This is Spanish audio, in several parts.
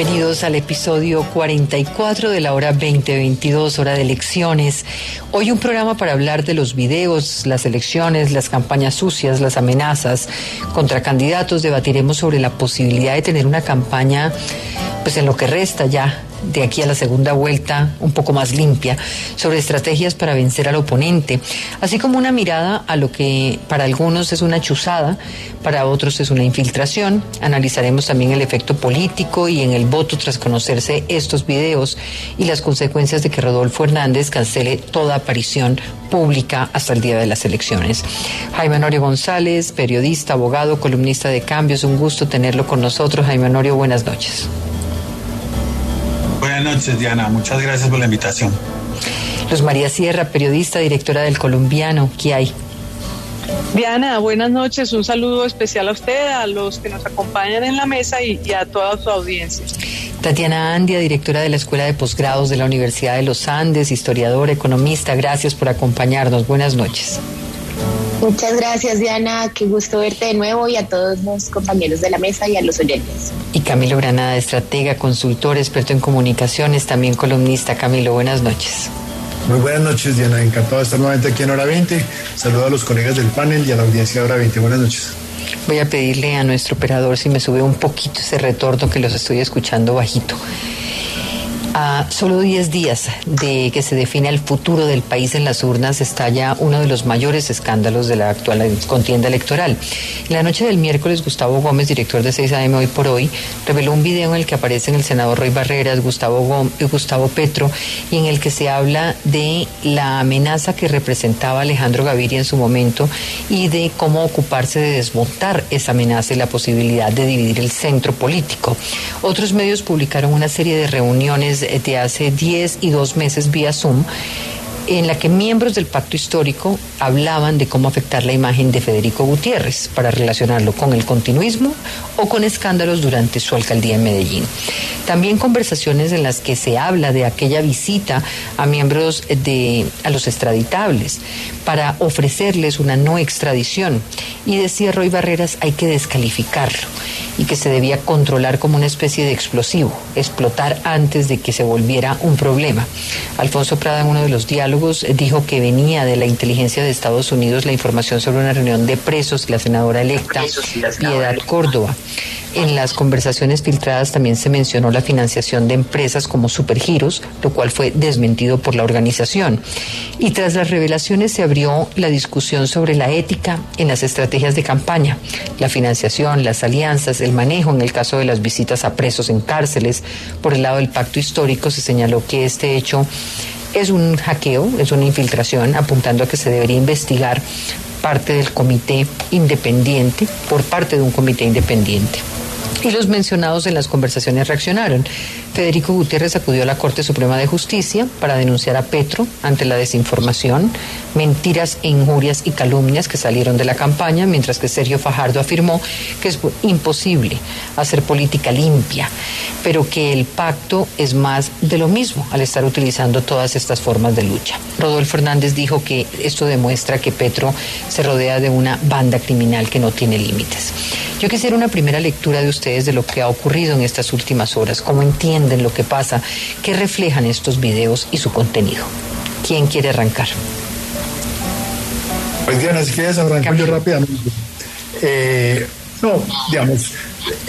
Bienvenidos al episodio 44 de la hora 2022, hora de elecciones. Hoy un programa para hablar de los videos, las elecciones, las campañas sucias, las amenazas contra candidatos. Debatiremos sobre la posibilidad de tener una campaña, pues en lo que resta ya de aquí a la segunda vuelta un poco más limpia sobre estrategias para vencer al oponente, así como una mirada a lo que para algunos es una chuzada, para otros es una infiltración. Analizaremos también el efecto político y en el voto tras conocerse estos videos y las consecuencias de que Rodolfo Hernández cancele toda aparición pública hasta el día de las elecciones. Jaime Honorio González, periodista, abogado, columnista de cambios, un gusto tenerlo con nosotros. Jaime Honorio, buenas noches. Buenas noches, Diana. Muchas gracias por la invitación. Luz María Sierra, periodista, directora del Colombiano. ¿Qué hay? Diana, buenas noches. Un saludo especial a usted, a los que nos acompañan en la mesa y, y a toda su audiencia. Tatiana Andia, directora de la Escuela de Posgrados de la Universidad de los Andes, historiadora, economista. Gracias por acompañarnos. Buenas noches. Muchas gracias, Diana. Qué gusto verte de nuevo y a todos los compañeros de la mesa y a los oyentes. Y Camilo Granada, estratega, consultor, experto en comunicaciones, también columnista. Camilo, buenas noches. Muy buenas noches, Diana. Encantado de estar nuevamente aquí en Hora 20. Saludo a los colegas del panel y a la audiencia de Hora 20. Buenas noches. Voy a pedirle a nuestro operador si me sube un poquito ese retorno que los estoy escuchando bajito. A solo 10 días de que se define el futuro del país en las urnas, estalla uno de los mayores escándalos de la actual contienda electoral. En la noche del miércoles, Gustavo Gómez, director de 6 AM Hoy por Hoy, reveló un video en el que aparecen el senador Roy Barreras, Gustavo, Gómez, Gustavo Petro, y en el que se habla de la amenaza que representaba Alejandro Gaviria en su momento y de cómo ocuparse de desmontar esa amenaza y la posibilidad de dividir el centro político. Otros medios publicaron una serie de reuniones de hace 10 y 2 meses vía Zoom en la que miembros del pacto histórico hablaban de cómo afectar la imagen de Federico Gutiérrez para relacionarlo con el continuismo o con escándalos durante su alcaldía en Medellín. También conversaciones en las que se habla de aquella visita a miembros de a los extraditables para ofrecerles una no extradición y decía Roy Barreras hay que descalificarlo y que se debía controlar como una especie de explosivo, explotar antes de que se volviera un problema. Alfonso Prada en uno de los diálogos dijo que venía de la inteligencia de Estados Unidos la información sobre una reunión de presos y la senadora electa Piedad Córdoba. En las conversaciones filtradas también se mencionó la financiación de empresas como Supergiros, lo cual fue desmentido por la organización. Y tras las revelaciones se abrió la discusión sobre la ética en las estrategias de campaña, la financiación, las alianzas, el manejo en el caso de las visitas a presos en cárceles. Por el lado del pacto histórico se señaló que este hecho es un hackeo, es una infiltración, apuntando a que se debería investigar parte del comité independiente, por parte de un comité independiente. Y los mencionados en las conversaciones reaccionaron. Federico Gutiérrez acudió a la Corte Suprema de Justicia para denunciar a Petro ante la desinformación, mentiras, injurias y calumnias que salieron de la campaña, mientras que Sergio Fajardo afirmó que es imposible hacer política limpia, pero que el pacto es más de lo mismo al estar utilizando todas estas formas de lucha. Rodolfo Hernández dijo que esto demuestra que Petro se rodea de una banda criminal que no tiene límites. Yo quisiera una primera lectura de ustedes de lo que ha ocurrido en estas últimas horas, cómo entienden lo que pasa, qué reflejan estos videos y su contenido. ¿Quién quiere arrancar? Pues Diana, si quieres arrancar yo rápidamente. Eh, no, digamos,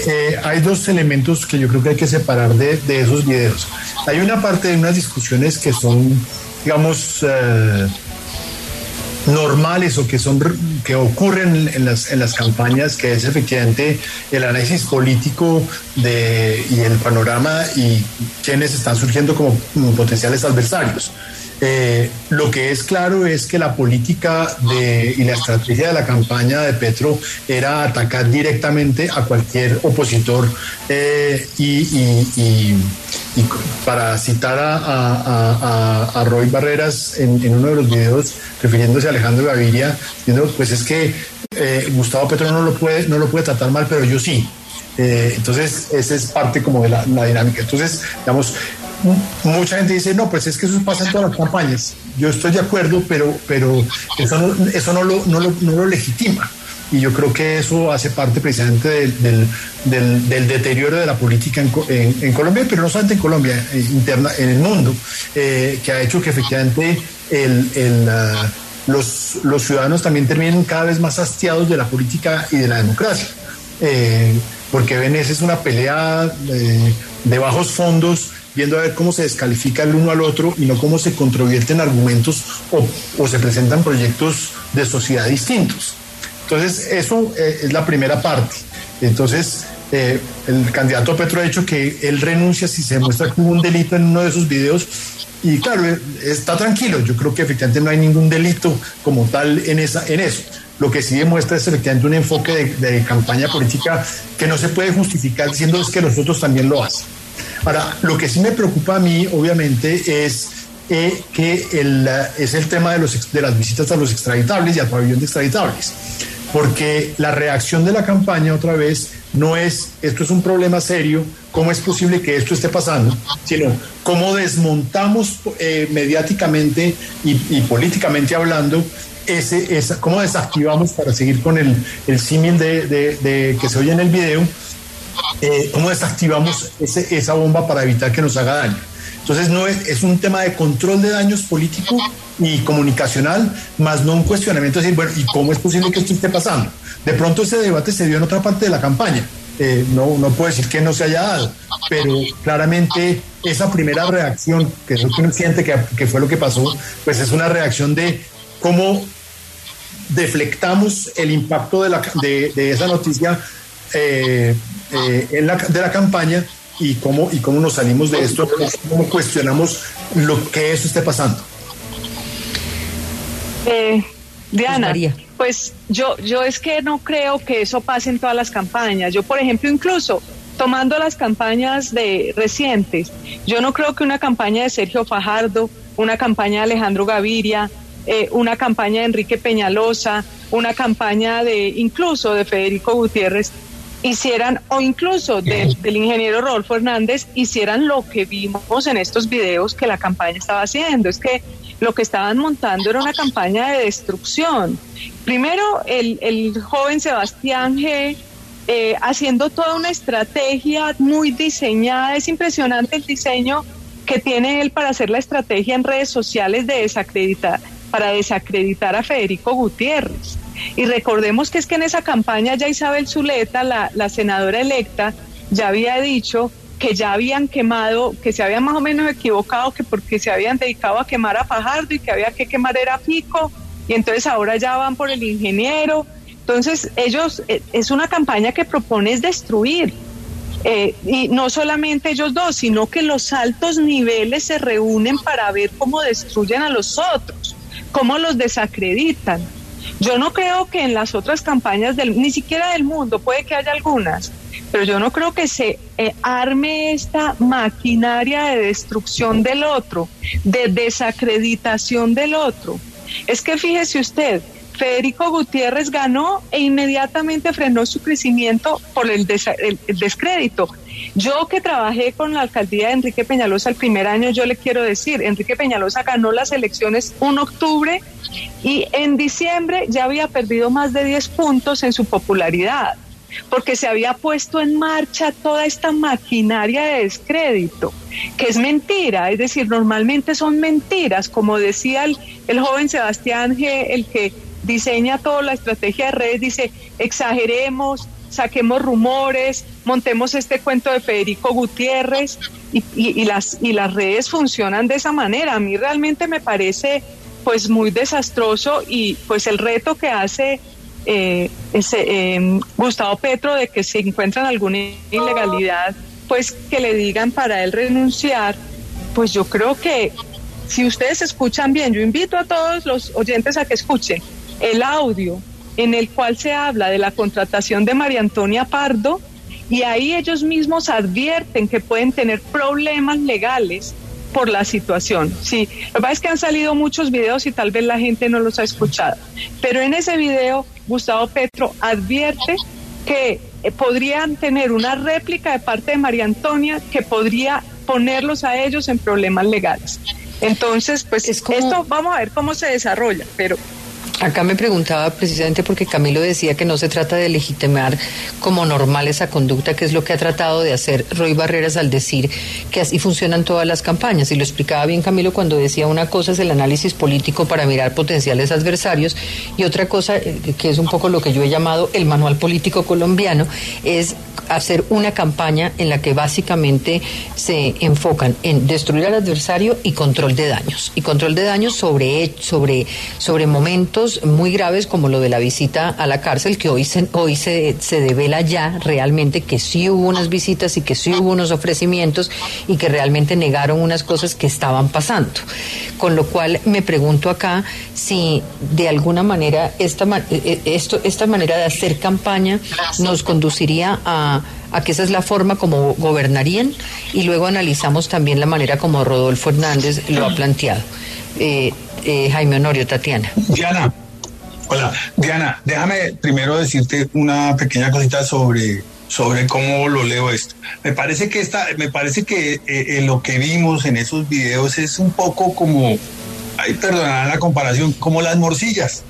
eh, hay dos elementos que yo creo que hay que separar de, de, esos videos. Hay una parte de unas discusiones que son, digamos, eh, normales o que son que ocurren en las, en las campañas, que es efectivamente el análisis político de, y el panorama y quienes están surgiendo como potenciales adversarios. Eh, lo que es claro es que la política de, y la estrategia de la campaña de Petro era atacar directamente a cualquier opositor eh, y, y, y y para citar a, Roy Barreras en, uno de los videos refiriéndose a Alejandro Gaviria, diciendo pues es que eh, Gustavo Petro no lo puede, no lo puede tratar mal, pero yo sí. Eh, entonces, esa es parte como de la, dinámica. Entonces, digamos, mucha gente dice, no, pues es que eso pasa en todas las campañas. Yo estoy de acuerdo, pero, pero eso, no, eso no, lo, no, lo, no lo legitima y yo creo que eso hace parte precisamente del, del, deterioro de la política en, Colombia, pero no solamente en Colombia, eh, interna, en el mundo, eh, que ha hecho que efectivamente el, ah, los, los, ciudadanos también terminen cada vez más hastiados de la política y de la democracia. Eh, porque ven, esa es una pelea de bajos fondos viendo a ver cómo se descalifica el uno al otro y no cómo se controvierten argumentos o, se presentan proyectos de sociedad distintos. Entonces, eso eh, es la primera parte. Entonces, eh, el candidato Petro ha dicho que él renuncia si se muestra hubo un delito en uno de esos videos. Y claro, eh, está tranquilo. Yo creo que efectivamente no hay ningún delito como tal en, esa, en eso. Lo que sí demuestra es efectivamente un enfoque de, campaña política que no se puede justificar diciendo es que los otros también lo hacen. Ahora, lo que sí me preocupa a mí, obviamente, es que el, es el tema de, los, de las visitas a los extraditables y al pabellón de extraditables porque la reacción de la campaña otra vez no es esto es un problema serio, cómo es posible que esto esté pasando, sino cómo desmontamos eh, mediáticamente y, políticamente hablando ese, esa, cómo desactivamos para seguir con el, el símil de, que se oye en el video, eh, cómo desactivamos ese, esa bomba para evitar que nos haga daño. Entonces no es, es un tema de control de daños político y comunicacional, más no un cuestionamiento de decir, bueno, ¿y cómo es posible que esto esté pasando? De pronto ese debate se dio en otra parte de la campaña. Eh, no, no puedo decir que no se haya dado, pero claramente esa primera reacción, que es lo que uno siente que, fue lo que pasó, pues es una reacción de cómo deflectamos el impacto de, la, de, esa noticia eh, eh, en la, de la campaña y cómo, y cómo nos salimos de esto, cómo cuestionamos lo que eso esté pasando. Eh, Diana, pues yo, yo es que no creo que eso pase en todas las campañas. Yo, por ejemplo, incluso tomando las campañas de recientes, yo no creo que una campaña de Sergio Fajardo, una campaña de Alejandro Gaviria, eh, una campaña de Enrique Peñalosa, una campaña de incluso de Federico Gutiérrez hicieran, o incluso del ingeniero Rodolfo Hernández, hicieran lo que vimos en estos videos que la campaña estaba haciendo. Es que lo que estaban montando era una campaña de destrucción. Primero, el, joven Sebastián G. Eh, haciendo toda una estrategia muy diseñada. Es impresionante el diseño que tiene él para hacer la estrategia en redes sociales de desacreditar, para desacreditar a Federico Gutiérrez. Y recordemos que es que en esa campaña ya Isabel Zuleta, la, senadora electa, ya había dicho que ya habían quemado, que se habían más o menos equivocado, que porque se habían dedicado a quemar a Fajardo y que había que quemar era Pico, y entonces ahora ya van por el ingeniero. Entonces, ellos, eh, es una campaña que propone es destruir. Eh, y no solamente ellos dos, sino que los altos niveles se reúnen para ver cómo destruyen a los otros, cómo los desacreditan. Yo no creo que en las otras campañas, del, ni siquiera del mundo, puede que haya algunas, pero yo no creo que se eh, arme esta maquinaria de destrucción del otro, de desacreditación del otro. Es que fíjese usted, Federico Gutiérrez ganó e inmediatamente frenó su crecimiento por el, descrédito. Yo que trabajé con la alcaldía de Enrique Peñalosa el primer año, yo le quiero decir, Enrique Peñalosa ganó las elecciones un octubre y en diciembre ya había perdido más de 10 puntos en su popularidad porque se había puesto en marcha toda esta maquinaria de descrédito, que es mentira, es decir, normalmente son mentiras, como decía el, el joven Sebastián G., el que diseña toda la estrategia de redes, dice, exageremos, saquemos rumores, montemos este cuento de Federico Gutiérrez y, las, y las redes funcionan de esa manera. A mí realmente me parece pues muy desastroso y pues el reto que hace eh, ese, em, Gustavo Petro de que si encuentran alguna ilegalidad, pues que le digan para él renunciar, pues yo creo que si ustedes escuchan bien, yo invito a todos los oyentes a que escuchen el audio en el cual se habla de la contratación de María Antonia Pardo y ahí ellos mismos advierten que pueden tener problemas legales por la situación. Sí, lo que pasa es que han salido muchos videos y tal vez la gente no los ha escuchado. Pero en ese video, Gustavo Petro advierte que eh, podrían tener una réplica de parte de María Antonia que podría ponerlos a ellos en problemas legales. Entonces, pues esto vamos a ver cómo se desarrolla, pero Acá me preguntaba precisamente porque Camilo decía que no se trata de legitimar como normal esa conducta, que es lo que ha tratado de hacer Roy Barreras al decir que así funcionan todas las campañas. Y lo explicaba bien Camilo cuando decía una cosa es el análisis político para mirar potenciales adversarios y otra cosa, eh, que es un poco lo que yo he llamado el manual político colombiano, es hacer una campaña en la que básicamente se enfocan en destruir al adversario y control de daños. Y control de daños sobre, sobre, sobre momentos muy graves como lo de la visita a la cárcel, que hoy se, hoy se, se devela ya realmente que sí hubo unas visitas y que sí hubo unos ofrecimientos y que realmente negaron unas cosas que estaban pasando. Con lo cual me pregunto acá si de alguna manera esta, eh, eh, esto, esta manera de hacer campaña nos conduciría a a que esa es la forma como gobernarían y luego analizamos también la manera como Rodolfo Hernández lo ha planteado. Eh, Jaime Honorio, Tatiana. Diana, hola. Diana, déjame primero decirte una pequeña cosita sobre sobre cómo lo leo esto. Me parece que esta, me parece que eh, lo que vimos en esos videos es un poco como, ay, perdonarán la comparación, como las morcillas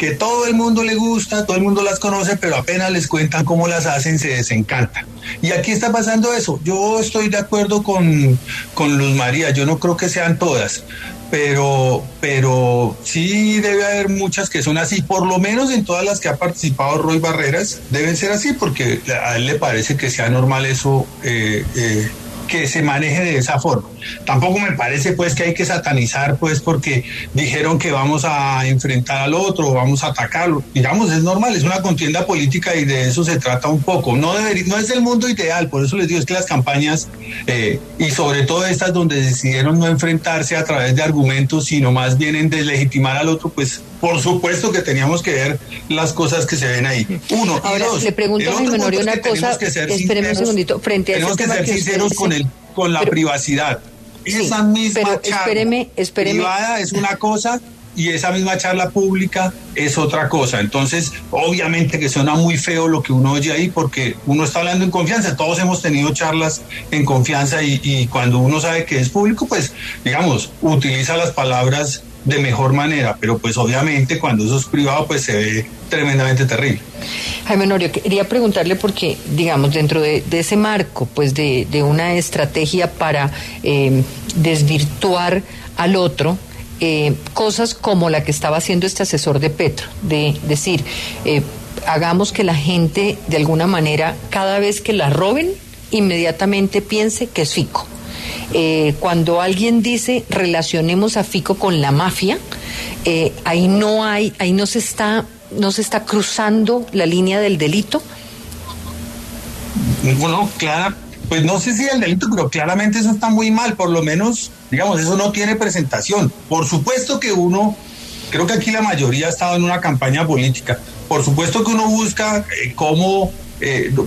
que todo el mundo le gusta, todo el mundo las conoce, pero apenas les cuentan cómo las hacen, se desencantan. Y aquí está pasando eso. Yo estoy de acuerdo con, con Luz María, yo no creo que sean todas, pero, pero sí debe haber muchas que son así, por lo menos en todas las que ha participado Roy Barreras, deben ser así, porque a él le parece que sea normal eso. Eh, eh, que se maneje de esa forma. Tampoco me parece pues que hay que satanizar pues porque dijeron que vamos a enfrentar al otro, vamos a atacarlo. Digamos, es normal, es una contienda política y de eso se trata un poco. No, no es el mundo ideal, por eso les digo es que las campañas eh, y sobre todo estas donde decidieron no enfrentarse a través de argumentos, sino más bien en deslegitimar al otro, pues por supuesto que teníamos que ver las cosas que se ven ahí. Uno, Ahora, le pregunto a Menorio una cosa, espéreme un segundito, frente a Tenemos que ser sinceros con, el, con la privacidad. esa misma charla privada es una cosa y esa misma charla pública es otra cosa. Entonces, obviamente que suena muy feo lo que uno oye ahí porque uno está hablando en confianza. Todos hemos tenido charlas en confianza y, y cuando uno sabe que es público, pues, digamos, utiliza las palabras de mejor manera, pero pues obviamente cuando eso es privado pues se ve tremendamente terrible. Jaime Norio, quería preguntarle porque, digamos, dentro de, ese marco, pues de, una estrategia para eh, desvirtuar al otro, eh, cosas como la que estaba haciendo este asesor de Petro, de decir, eh, hagamos que la gente, de alguna manera, cada vez que la roben, inmediatamente piense que es Fico eh, cuando alguien dice relacionemos a Fico con la mafia, eh, ahí no hay, ahí no se está, no se está cruzando la línea del delito. Bueno, claro, pues no sé si el delito, pero claramente eso está muy mal, por lo menos, digamos, eso no tiene presentación. Por supuesto que uno, creo que aquí la mayoría ha estado en una campaña política, por supuesto que uno busca eh, cómo,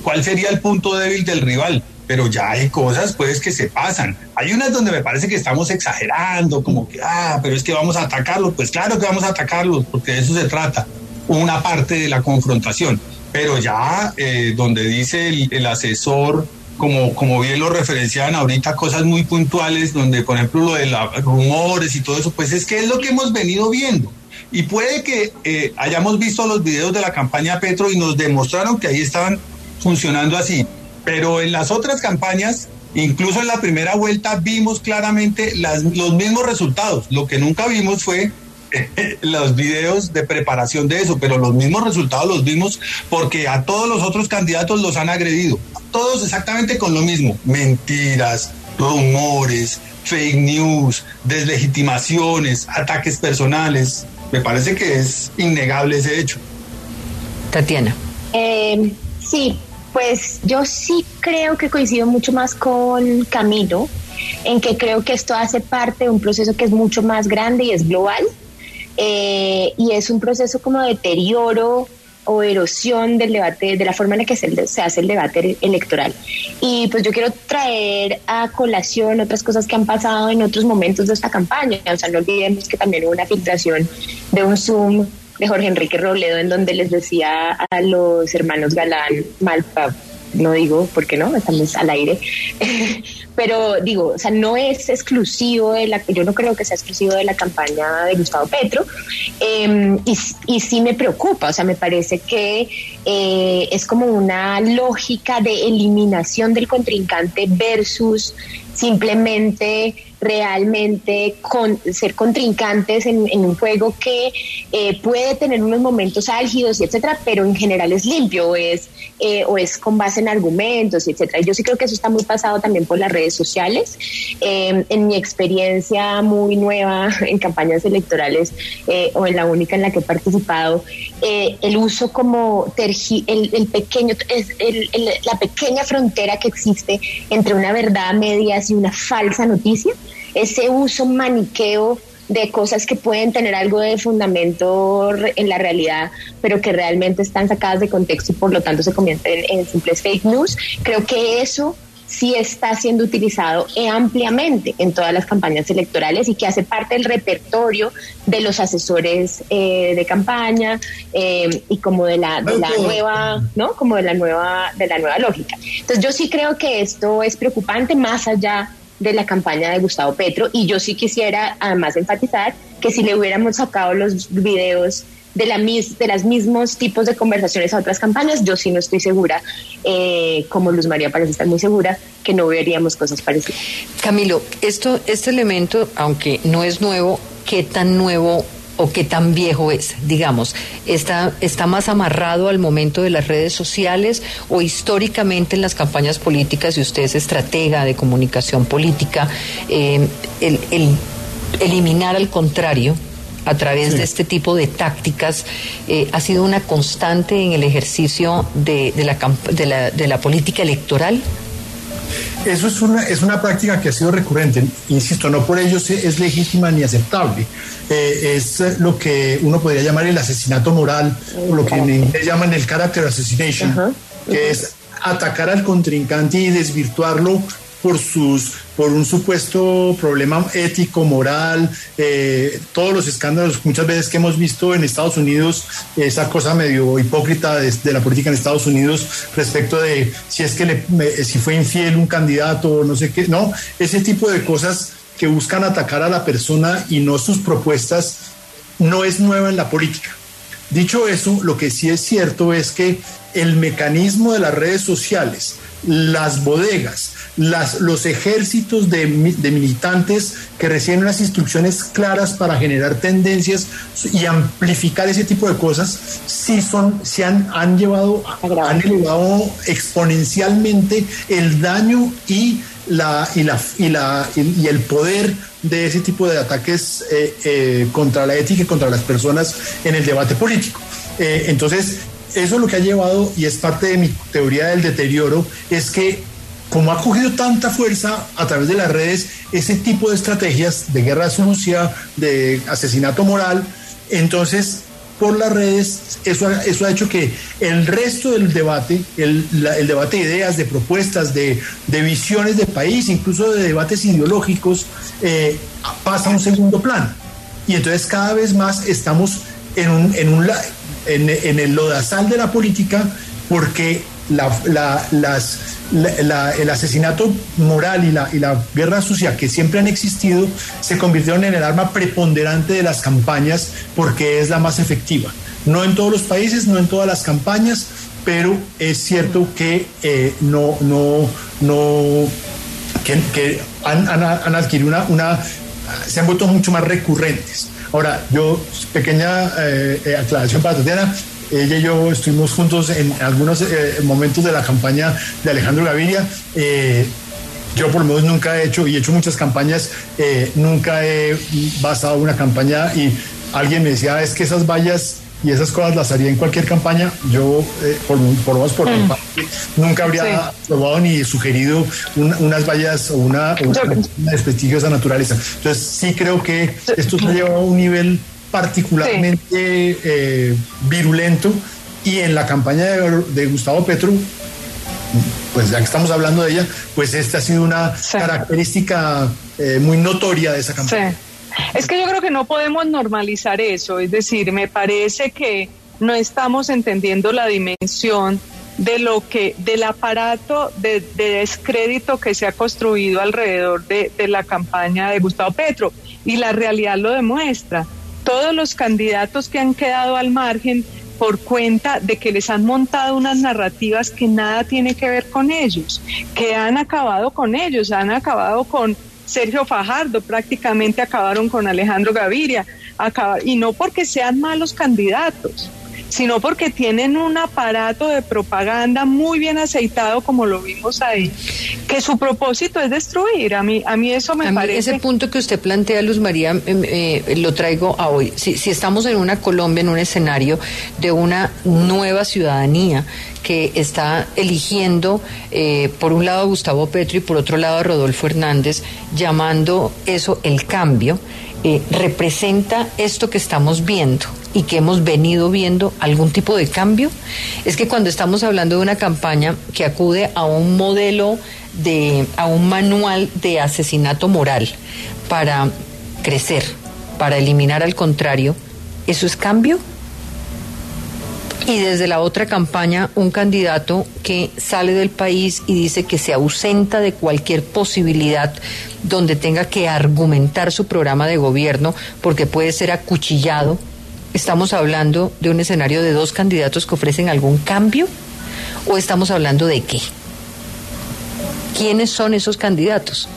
cuál sería el punto débil del rival pero ya hay cosas pues que se pasan. Hay unas donde me parece que estamos exagerando, como que, ah, pero es que vamos a atacarlos. Pues claro que vamos a atacarlos, porque de eso se trata, una parte de la confrontación. Pero ya eh, donde dice el, asesor, como, como bien lo referenciaban ahorita, cosas muy puntuales, donde por ejemplo lo de los rumores y todo eso, pues es que es lo que hemos venido viendo. Y puede que eh, hayamos visto los videos de la campaña Petro y nos demostraron que ahí estaban funcionando así pero en las otras campañas, incluso en la primera vuelta, vimos claramente las, los mismos resultados. Lo que nunca vimos fue los videos de preparación de eso, pero los mismos resultados los vimos porque a todos los otros candidatos los han agredido. Todos exactamente con lo mismo. Mentiras, rumores, fake news, deslegitimaciones, ataques personales. Me parece que es innegable ese hecho. Tatiana. Eh, sí, pues yo sí creo que coincido mucho más con Camilo, en que creo que esto hace parte de un proceso que es mucho más grande y es global. Eh, y es un proceso como de deterioro o erosión del debate, de la forma en la que se, se, hace el debate electoral. Y pues yo quiero traer a colación otras cosas que han pasado en otros momentos de esta campaña. O sea, no olvidemos que también hubo una filtración de un Zoom de Jorge Enrique Robledo en donde les decía a los hermanos Galán, Malpa, no digo por qué no, estamos al aire, pero digo, o sea, no es exclusivo de la, yo no creo que sea exclusivo de la campaña de Gustavo Petro, em, y, y, sí me preocupa, o sea, me parece que eh, es como una lógica de eliminación del contrincante versus simplemente realmente con, ser contrincantes en, un juego que eh, puede tener unos momentos álgidos y etcétera, pero en general es limpio es, eh, o es con base en argumentos etcétera. Yo sí creo que eso está muy pasado también por las redes sociales. Em, en mi experiencia muy nueva en campañas electorales eh, o en la única en la que he participado, el uso como tergi el, pequeño, el, la pequeña frontera que existe entre una verdad media y una falsa noticia ese uso maniqueo de cosas que pueden tener algo de fundamento en la realidad, pero que realmente están sacadas de contexto y por lo tanto se convierten en, simples fake news. Creo que eso sí está siendo utilizado ampliamente en todas las campañas electorales y que hace parte del repertorio de los asesores eh, de campaña eh, y como de la, de la nueva, ¿no? Como de la nueva, de la nueva lógica. Entonces yo sí creo que esto es preocupante más allá de la campaña de Gustavo Petro y yo sí quisiera además enfatizar que si le hubiéramos sacado los videos de, las mismos tipos de conversaciones a otras campañas, yo sí no estoy segura, eh, como Luz María parece estar muy segura, que no veríamos cosas parecidas. Camilo, esto, este elemento, aunque no es nuevo, ¿qué tan nuevo o qué tan viejo es, digamos, está, está más amarrado al momento de las redes sociales o históricamente en las campañas políticas, y usted es estratega de comunicación política, eh, el, eliminar al contrario a través de este tipo de tácticas eh, ha sido una constante en el ejercicio de, de, la, de, la, de la política electoral? Eso es una, es una práctica que ha sido recurrente, insisto, no por ello es legítima ni aceptable. Eh, es lo que uno podría llamar el asesinato moral, o lo que en inglés llaman el character assassination, que es atacar al contrincante y desvirtuarlo por sus por un supuesto problema ético, moral, eh, todos los escándalos muchas veces que hemos visto en Estados Unidos, esa cosa medio hipócrita de, la política en Estados Unidos respecto de si es que le, si fue infiel un candidato no sé qué, no, ese tipo de cosas que buscan atacar a la persona y no sus propuestas no es nueva en la política. Dicho eso, lo que sí es cierto es que el mecanismo de las redes sociales, las bodegas, las, los ejércitos de, militantes que reciben unas instrucciones claras para generar tendencias y amplificar ese tipo de cosas, sí son, se han, han llevado, han elevado exponencialmente el daño y la, y, la, y, la, y el poder de ese tipo de ataques eh, eh, contra la ética y contra las personas en el debate político. Eh, entonces, eso es lo que ha llevado, y es parte de mi teoría del deterioro, es que como ha cogido tanta fuerza a través de las redes, ese tipo de estrategias de guerra sucia, de asesinato moral, entonces por las redes, eso, eso ha hecho que el resto del debate, el, debate de ideas, de propuestas, de, visiones de país, incluso de debates ideológicos, eh, pasa a un segundo plano. Y entonces cada vez más estamos en, un, en, un, en, en el lodazal de la política porque el asesinato moral y la, y la guerra sucia que siempre han existido se convirtieron en el arma preponderante de las campañas porque es la más efectiva. No en todos los países, no en todas las campañas, pero es cierto que eh, no, no, no, que, han, han, adquirido una, una, se han vuelto mucho más recurrentes. Ahora, yo, pequeña eh, eh, aclaración para Tatiana, ella y yo estuvimos juntos en algunos eh, momentos de la campaña de Alejandro Gaviria. Eh, yo por lo menos nunca he hecho, y he hecho muchas campañas, eh, nunca he basado una campaña y alguien me decía, es que esas vallas y esas cosas las haría en cualquier campaña. Yo, por, por lo por mm. nunca habría probado ni sugerido unas vallas o una, desprestigio de esa naturaleza. Entonces, sí creo que esto se lleva a un nivel particularmente eh, virulento Y en la campaña de, Gustavo Petro, pues ya que estamos hablando de ella, pues esta ha sido una característica eh, muy notoria de esa campaña. Es que yo creo que no podemos normalizar eso, es decir, me parece que no estamos entendiendo la dimensión de lo que del aparato de, descrédito que se ha construido alrededor de, de, la campaña de Gustavo Petro y la realidad lo demuestra. Todos los candidatos que han quedado al margen por cuenta de que les han montado unas narrativas que nada tiene que ver con ellos, que han acabado con ellos, han acabado con Sergio Fajardo, prácticamente acabaron con Alejandro Gaviria, y no porque sean malos candidatos, sino porque tienen un aparato de propaganda muy bien aceitado, como lo vimos ahí, que su propósito es destruir. A mí, a mí eso me parece. ese punto que usted plantea, Luz María, em, eh, lo traigo a hoy. Si, si estamos en una Colombia, en un escenario de una nueva ciudadanía que está eligiendo eh, por un lado a Gustavo Petro y por otro lado a Rodolfo Hernández, llamando eso el cambio, eh, representa esto que estamos viendo y que hemos venido viendo algún tipo de cambio? Es que cuando estamos hablando de una campaña que acude a un modelo de, a un manual de asesinato moral para crecer, para eliminar al contrario, ¿eso es cambio? Y desde la otra campaña, un candidato que sale del país y dice que se ausenta de cualquier posibilidad donde tenga que argumentar su programa de gobierno porque puede ser acuchillado ¿Estamos hablando de un escenario de dos candidatos que ofrecen algún cambio? ¿O estamos hablando de qué? ¿Quiénes son esos candidatos?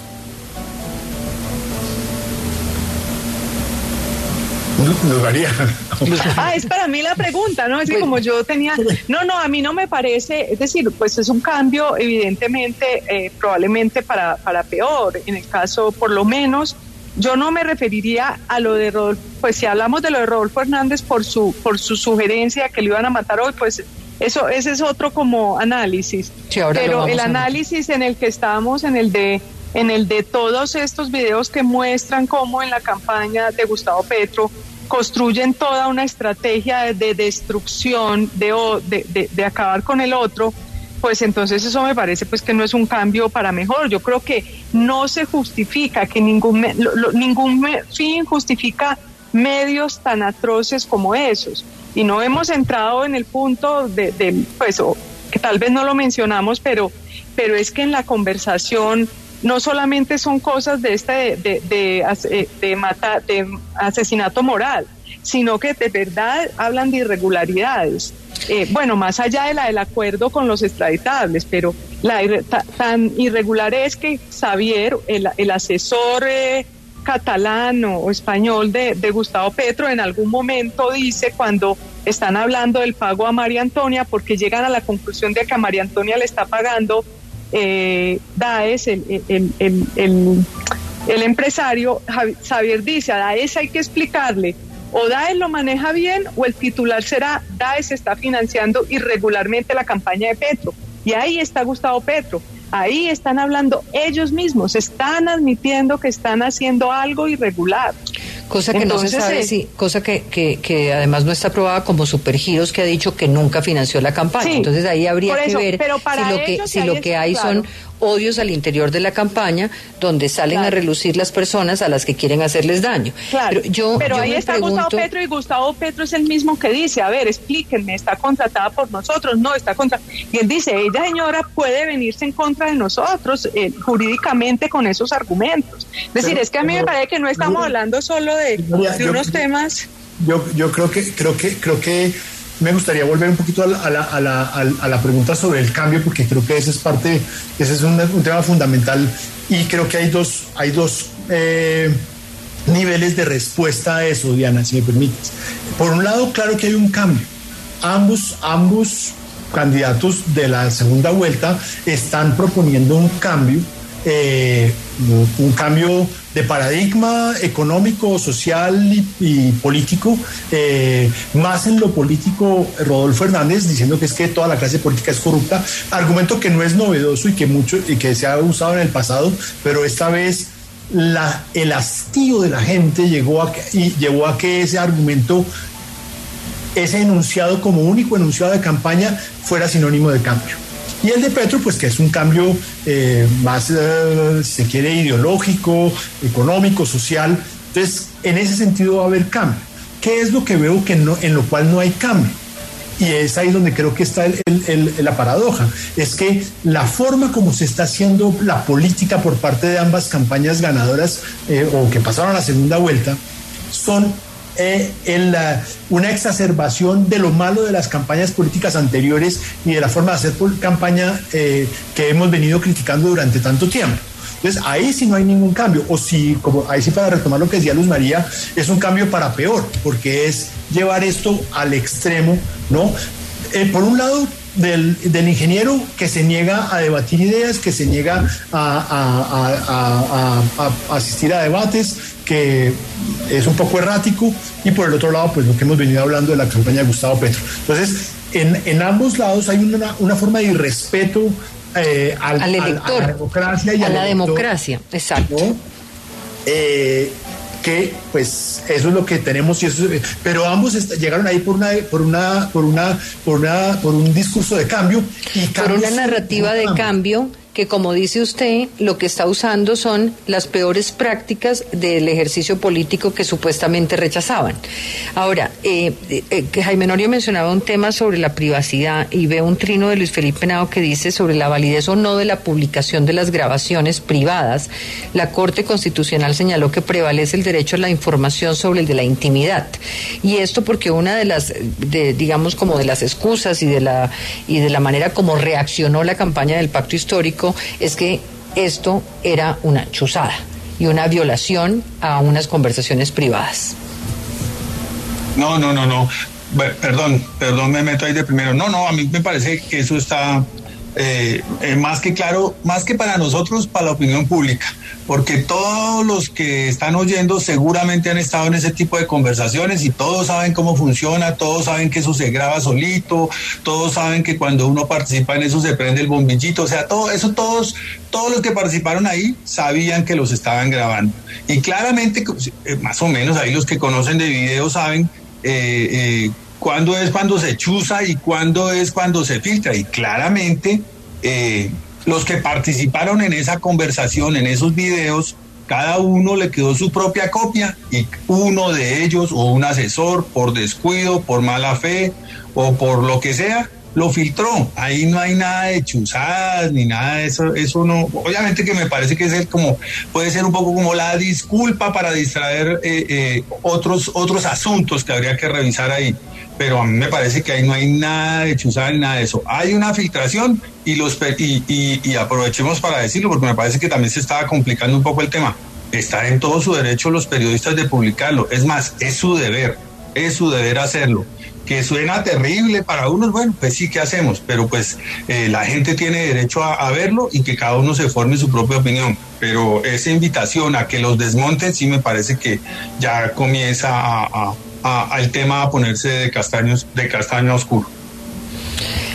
Ah, es para mí la pregunta, ¿no? Es que como yo tenía, no, no, a mí no me parece, es decir, pues es un cambio evidentemente, eh, probablemente para, para peor, en el caso por lo menos yo no me referiría a lo de Rodolfo, pues si hablamos de lo de Rodolfo Hernández por su, por su sugerencia que le iban a matar hoy, pues eso, ese es otro como análisis. Pero el análisis en el que estamos, en el de en el de todos estos videos que muestran cómo en la campaña de Gustavo Petro construyen toda una estrategia de, destrucción, de, de, de, acabar con el otro, pues entonces eso me parece pues que no es un cambio para mejor. Yo creo que no se justifica, que ningún, ningún fin justifica medios tan atroces como esos. Y no hemos entrado en el punto de, pues, que tal vez no lo mencionamos, pero, pero es que en la conversación no solamente son cosas de este de, de, de, de, mata, de asesinato moral, sino que de verdad hablan de irregularidades. Eh, bueno, más allá de la del acuerdo con los extraditables, pero la, tan irregular es que Xavier, el, asesor eh, catalán o español de, Gustavo Petro, en algún momento dice cuando están hablando del pago a María Antonia, porque llegan a la conclusión de que a María Antonia le está pagando eh, Daes, el, el empresario, Xavier dice, a Daes hay que explicarle o DAES lo maneja bien o el titular será DAES está financiando irregularmente la campaña de Petro. Y ahí está Gustavo Petro. Ahí están hablando ellos mismos, están admitiendo que están haciendo algo irregular. Cosa que no se sabe, sí, cosa que, que, además no está aprobada como Supergiros, que ha dicho que nunca financió la campaña. Entonces ahí habría que ver si lo que, si lo que hay son odios al interior de la campaña donde salen a relucir las personas a las que quieren hacerles daño. Claro. Pero, yo, Pero ahí está Gustavo Petro y Gustavo Petro es el mismo que dice, a ver, explíquenme, está contratada por nosotros, no, está contra... Y él dice, ella señora puede venirse en contra de nosotros eh, jurídicamente con esos argumentos. Es decir, es que a mí me parece que no estamos hablando solo de, de unos temas... Yo, yo creo que, creo que, creo que me gustaría volver un poquito a la, a la, a la, pregunta sobre el cambio, porque creo que ese es parte, ese es un, tema fundamental y creo que hay dos, hay dos eh, niveles de respuesta a eso, Diana, si me permites. Por un lado, claro que hay un cambio. Ambos, ambos candidatos de la segunda vuelta están proponiendo un cambio, eh, un cambio de paradigma económico, social y, político, eh, más en lo político Rodolfo Hernández diciendo que es que toda la clase política es corrupta, argumento que no es novedoso y que mucho y que se ha usado en el pasado, pero esta vez el hastío de la gente llegó a, y a que ese argumento ese enunciado como único enunciado de campaña fuera sinónimo de cambio. Y el de Petro, pues que es un cambio eh, más, eh, si se quiere, ideológico, económico, social. Entonces, en ese sentido va a haber cambio. ¿Qué es lo que veo que no, en lo cual no hay cambio? Y es ahí donde creo que está la paradoja. Es que la forma como se está haciendo la política por parte de ambas campañas ganadoras eh, o que pasaron a la segunda vuelta son eh, en la, una exacerbación de lo malo de las campañas políticas anteriores y de la forma de hacer campaña eh, que hemos venido criticando durante tanto tiempo. Entonces, ahí sí no hay ningún cambio. O si, como ahí sí para retomar lo que decía Luz María, es un cambio para peor, porque es llevar esto al extremo, ¿no? Eh, por un lado, del, del, ingeniero que se niega a debatir ideas, que se niega a, a, a, asistir a debates, que es un poco errático, y por el otro lado, pues lo que hemos venido hablando de la campaña de Gustavo Petro. Entonces, en, en ambos lados hay una, una forma de irrespeto eh, al, elector, a la democracia y a la democracia, exacto. Eh, que pues eso es lo que tenemos y eso pero ambos llegaron ahí por una por una por una por una por un discurso de cambio y por una narrativa de cambio que como dice usted, lo que está usando son las peores prácticas del ejercicio político que supuestamente rechazaban. Ahora, eh, eh, Jaime Norio mencionaba un tema sobre la privacidad y ve un trino de Luis Felipe Nao que dice sobre la validez o no de la publicación de las grabaciones privadas. La Corte Constitucional señaló que prevalece el derecho a la información sobre el de la intimidad. Y esto porque una de las, de, digamos, como de las excusas y de la, y de la manera como reaccionó la campaña del pacto histórico es que esto era una chuzada y una violación a unas conversaciones privadas. No, no, no, no. perdón, perdón, me meto ahí de primero. No, no, a mí me parece que eso está eh, eh, más que claro, más que para nosotros, para la opinión pública porque todos los que están oyendo seguramente han estado en ese tipo de conversaciones y todos saben cómo funciona, todos saben que eso se graba solito, todos saben que cuando uno participa en eso se prende el bombillito, o sea, todo eso todos todos los que participaron ahí sabían que los estaban grabando. Y claramente, eh, más o menos ahí los que conocen de video saben eh, eh, cuándo es cuando se chuza y cuándo es cuando se filtra. Y claramente los que participaron en esa conversación, en esos videos, cada uno le quedó su propia copia y uno de ellos o un asesor por descuido, por mala fe o por lo que sea, lo filtró. Ahí no hay nada de chuzadas ni nada de eso. Eso no. Obviamente que me parece que es el como puede ser un poco como la disculpa para distraer eh, eh, otros otros asuntos que habría que revisar ahí pero a mí me parece que ahí no hay nada de chuzar ni nada de eso. Hay una filtración y, los, y, y, aprovechemos para decirlo, porque me parece que también se estaba complicando un poco el tema. Está en todo su derecho los periodistas de publicarlo. Es más, es su deber, es su deber hacerlo. Que suena terrible para unos, bueno, pues sí, ¿qué hacemos? Pero pues eh, la gente tiene derecho a, verlo y que cada uno se forme su propia opinión. Pero esa invitación a que los desmonten sí me parece que ya comienza a al tema a ponerse de castaños, de castaño oscuro.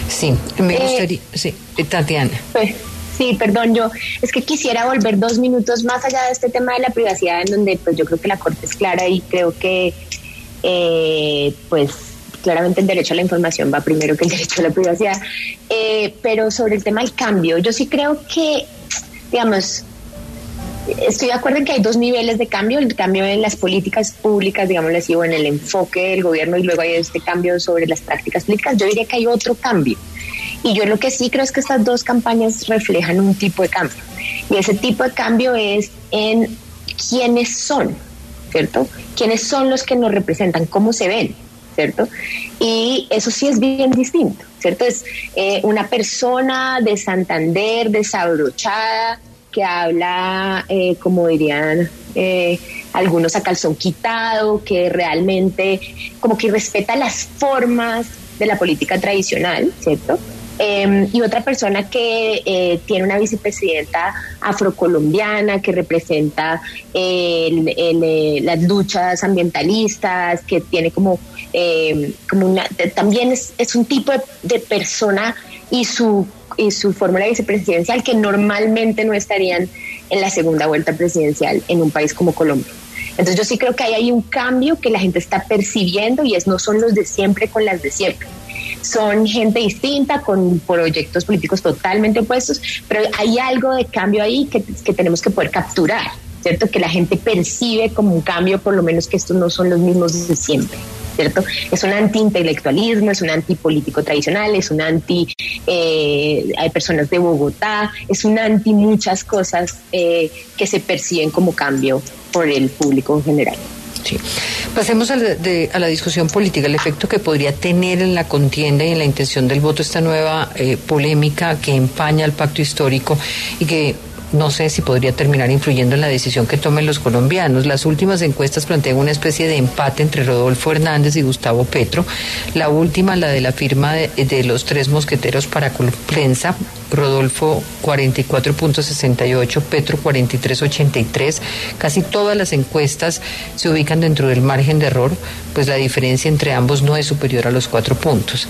Sí, me eh, gustaría, sí, Tatiana. Pues, sí, perdón, yo es que quisiera volver dos minutos más allá de este tema de la privacidad, en donde pues yo creo que la Corte es clara y creo que eh, pues claramente el derecho a la información va primero que el derecho a la privacidad, eh, pero sobre el tema del cambio, yo sí creo que, digamos, estoy de acuerdo en que hay dos niveles de cambio, el cambio en las políticas públicas, digámoslo así, o en el enfoque del gobierno y luego hay este cambio sobre las prácticas públicas. Yo diría que hay otro cambio. Y yo lo que sí creo es que estas dos campañas reflejan un tipo de cambio. Y ese tipo de cambio es en quiénes son, ¿cierto? ¿Quiénes son los que nos representan? ¿Cómo se ven? ¿Cierto? Y eso sí es bien distinto, ¿cierto? Es eh, una persona de Santander, desabrochada, que habla, eh, como dirían eh, algunos, a calzón quitado, que realmente como que respeta las formas de la política tradicional, ¿cierto? Em, y otra persona que eh, tiene una vicepresidenta afrocolombiana que representa las luchas ambientalistas, que tiene como, una, también es, un tipo de persona y su fórmula vicepresidencial que normalmente no estarían en la segunda vuelta presidencial en un país como Colombia. Entonces yo sí creo que ahí hay un cambio que la gente está percibiendo y es no son los de siempre con las de siempre. Son gente distinta, con proyectos políticos totalmente opuestos, pero hay algo de cambio ahí que tenemos que poder capturar, ¿cierto? Que la gente percibe como un cambio, por lo menos que estos no son los mismos de siempre. ¿cierto? Es un anti-intelectualismo, es un anti-político tradicional, es un anti, eh, hay personas de Bogotá, es un anti muchas cosas eh, que se perciben como cambio por el público en general. Sí. Pasemos a la, a la, discusión política, el efecto que podría tener en la contienda y en la intención del voto esta nueva eh, polémica que empaña el pacto histórico y que no sé si podría terminar influyendo en la decisión que tomen los colombianos. Las últimas encuestas plantean una especie de empate entre Rodolfo Hernández y Gustavo Petro. La última, la de la firma de, los tres mosqueteros para prensa, Rodolfo 44.68, Petro 43.83. Casi todas las encuestas se ubican dentro del margen de error, pues la diferencia entre ambos no es superior a los cuatro puntos.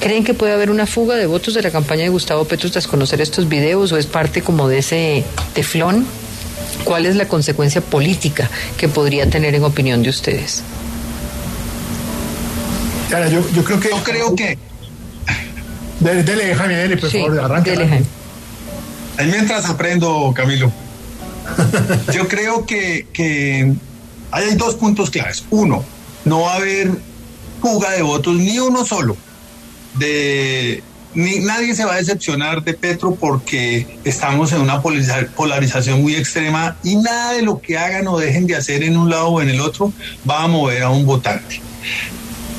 ¿Creen que puede haber una fuga de votos de la campaña de Gustavo Petro tras conocer estos videos o es parte como de ese teflón? ¿Cuál es la consecuencia política que podría tener en opinión de ustedes? yo, yo creo que... Yo creo que Dele, dele Jaime, dele, por favor, arranque. Ahí mientras aprendo, Camilo. Yo creo que, que hay dos puntos claves. Uno, no va a haber fuga de votos, ni uno solo. De, ni, nadie se va a decepcionar de Petro porque estamos en una polarización muy extrema y nada de lo que hagan o dejen de hacer en un lado o en el otro va a mover a un votante.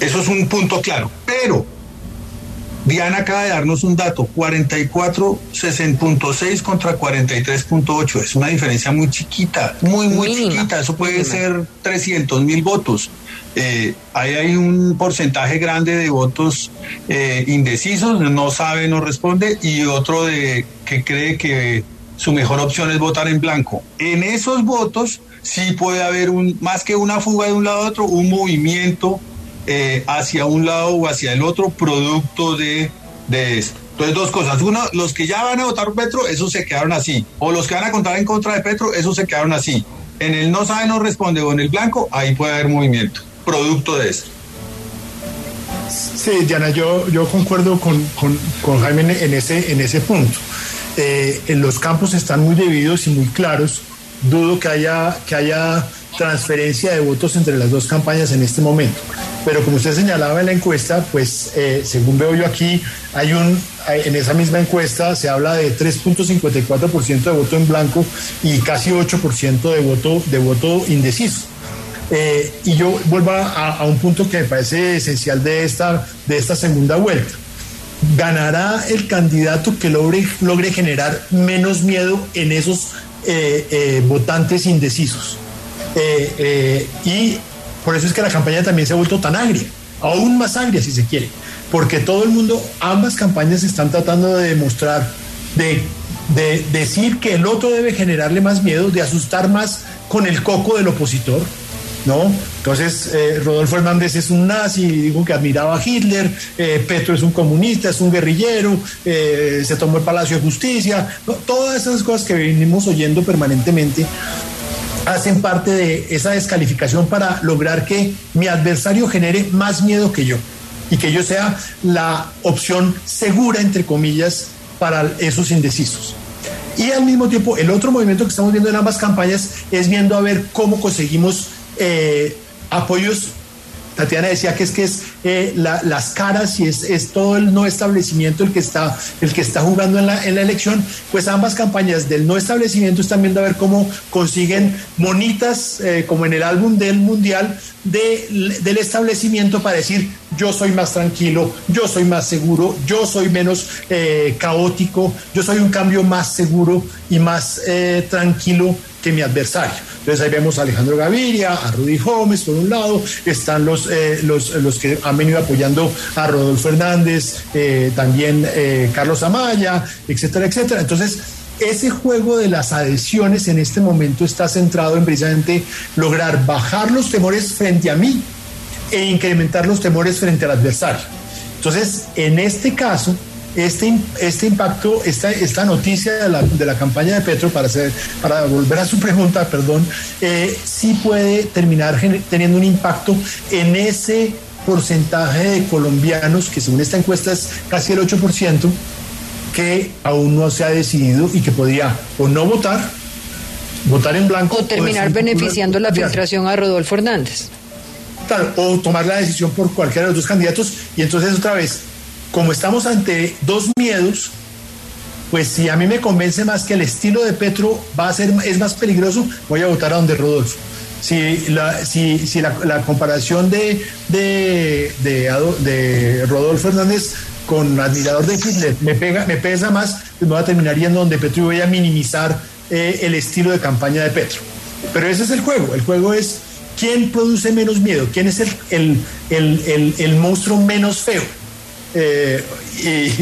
Eso es un punto claro. Pero Diana acaba de darnos un dato, 44.6.6 contra 43.8. Es una diferencia muy chiquita, muy, muy chiquita. Eso puede ser 300 mil votos. Eh, ahí hay un porcentaje grande de votos eh, indecisos, no sabe, no responde, y otro de que cree que su mejor opción es votar en blanco. En esos votos sí puede haber un, más que una fuga de un lado a otro, un movimiento eh, hacia un lado o hacia el otro producto de, de esto. Entonces, dos cosas. Uno, los que ya van a votar Petro, esos se quedaron así. O los que van a contar en contra de Petro, esos se quedaron así. En el no sabe, no responde, o en el blanco, ahí puede haber movimiento, producto de esto. Sí, Diana, yo, yo concuerdo con, con, Jaime en ese, en ese punto. Eh, en los campos están muy divididos y muy claros. Dudo que haya, que haya transferencia de votos entre las dos campañas en este momento. Pero como usted señalaba en la encuesta, pues eh, según veo yo aquí, hay un, en esa misma encuesta se habla de 3.54% de voto en blanco y casi 8% de voto, de voto indeciso. Eh, y yo vuelvo a, un punto que me parece esencial de esta, de esta segunda vuelta. ¿Ganará el candidato que logre, logre generar menos miedo en esos eh, votantes indecisos? Eh, eh, y por eso es que la campaña también se ha vuelto tan agria, aún más agria si se quiere, porque todo el mundo, ambas campañas están tratando de demostrar, de, de decir que el otro debe generarle más miedo, de asustar más con el coco del opositor. ¿No? Entonces, eh, Rodolfo Hernández es un nazi, dijo que admiraba a Hitler, Petro es un comunista, es un guerrillero, se tomó el Palacio de Justicia, todas esas cosas que venimos oyendo permanentemente hacen parte de esa descalificación para lograr que mi adversario genere más miedo que yo y que yo sea la opción segura, entre comillas, para esos indecisos. Y al mismo tiempo, el otro movimiento que estamos viendo en ambas campañas es viendo a ver cómo conseguimos eh, apoyos Tatiana decía que es que es eh, las caras y es, todo el no establecimiento el que está, el que está jugando en la, en la elección, pues ambas campañas del no establecimiento están viendo a ver cómo consiguen monitas, eh, como en el álbum del Mundial, de, del establecimiento para decir yo soy más tranquilo, yo soy más seguro, yo soy menos eh, caótico, yo soy un cambio más seguro y más tranquilo que mi adversario. Entonces ahí vemos a Alejandro Gaviria, a Rudy Gómez por un lado, están los, eh, los, los, que han venido apoyando a Rodolfo Hernández, eh, también eh, Carlos Amaya, etcétera, etcétera. Entonces, ese juego de las adhesiones en este momento está centrado en precisamente lograr bajar los temores frente a mí e incrementar los temores frente al adversario. Entonces, en este caso, este, este impacto, esta, esta noticia de la, de la campaña de Petro, para, hacer, para volver a su pregunta, perdón, eh, sí puede terminar teniendo un impacto en ese porcentaje de colombianos, que según esta encuesta es casi el 8%, que aún no se ha decidido y que podría o no votar, votar en blanco. O terminar beneficiando la filtración a Rodolfo Hernández. o tomar la decisión por cualquiera de los dos candidatos. Y entonces otra vez, como estamos ante dos miedos, pues si a mí me convence más que el estilo de Petro va a ser, es más peligroso, voy a votar a donde Rodolfo. Si la, si, si la, comparación de, de, de, Rodolfo Hernández con admirador de Hitler me, pega, me pesa más, pues me voy a terminar yendo donde Petro y voy a minimizar eh, el estilo de campaña de Petro. Pero ese es el juego. El juego es quién produce menos miedo, quién es el, el, el, el monstruo menos feo. Eh,